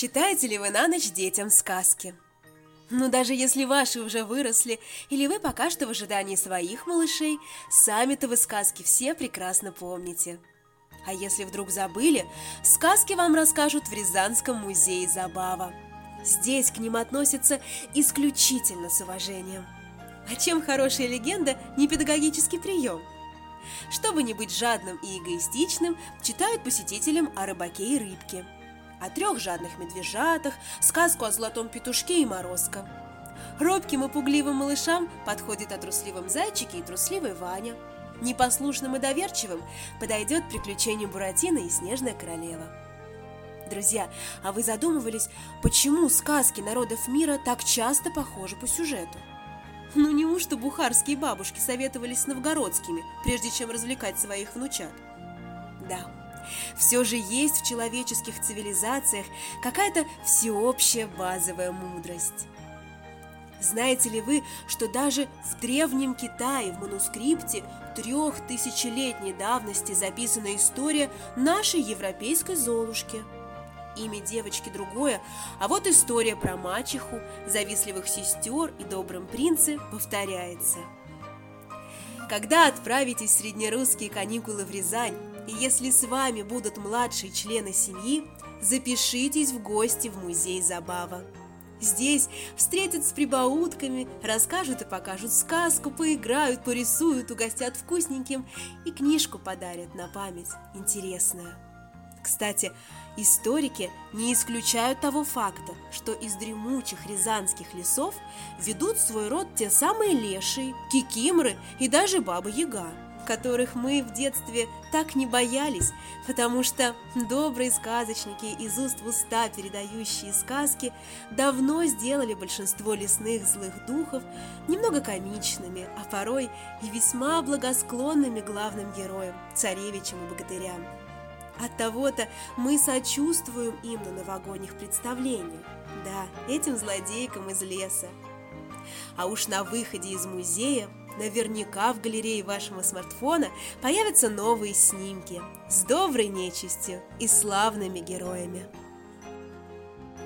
Читаете ли вы на ночь детям сказки? Ну, даже если ваши уже выросли, или вы пока что в ожидании своих малышей, сами-то вы сказки все прекрасно помните. А если вдруг забыли, сказки вам расскажут в Рязанском музее Забава. Здесь к ним относятся исключительно с уважением. А чем хорошая легенда не педагогический прием? Чтобы не быть жадным и эгоистичным, читают посетителям о рыбаке и рыбке – о трех жадных медвежатах, сказку о золотом петушке и морозко. Робким и пугливым малышам подходит о трусливом зайчике и трусливой Ваня. Непослушным и доверчивым подойдет приключение Буратино и Снежная королева. Друзья, а вы задумывались, почему сказки народов мира так часто похожи по сюжету? Ну неужто бухарские бабушки советовались с новгородскими, прежде чем развлекать своих внучат? Да, все же есть в человеческих цивилизациях какая-то всеобщая базовая мудрость. Знаете ли вы, что даже в Древнем Китае в манускрипте трехтысячелетней давности записана история нашей европейской Золушки? Имя девочки другое, а вот история про мачеху, завистливых сестер и добром принце повторяется. Когда отправитесь в среднерусские каникулы в Рязань, и если с вами будут младшие члены семьи, запишитесь в гости в музей Забава. Здесь встретят с прибаутками, расскажут и покажут сказку, поиграют, порисуют, угостят вкусненьким и книжку подарят на память интересную. Кстати, историки не исключают того факта, что из дремучих рязанских лесов ведут свой род те самые лешие, кикимры и даже баба-яга – которых мы в детстве так не боялись, потому что добрые сказочники из уст в уста передающие сказки давно сделали большинство лесных злых духов немного комичными, а порой и весьма благосклонными главным героям, царевичам и богатырям. От того-то мы сочувствуем им на новогодних представлениях, да, этим злодейкам из леса. А уж на выходе из музея Наверняка в галерее вашего смартфона появятся новые снимки с доброй нечистью и славными героями.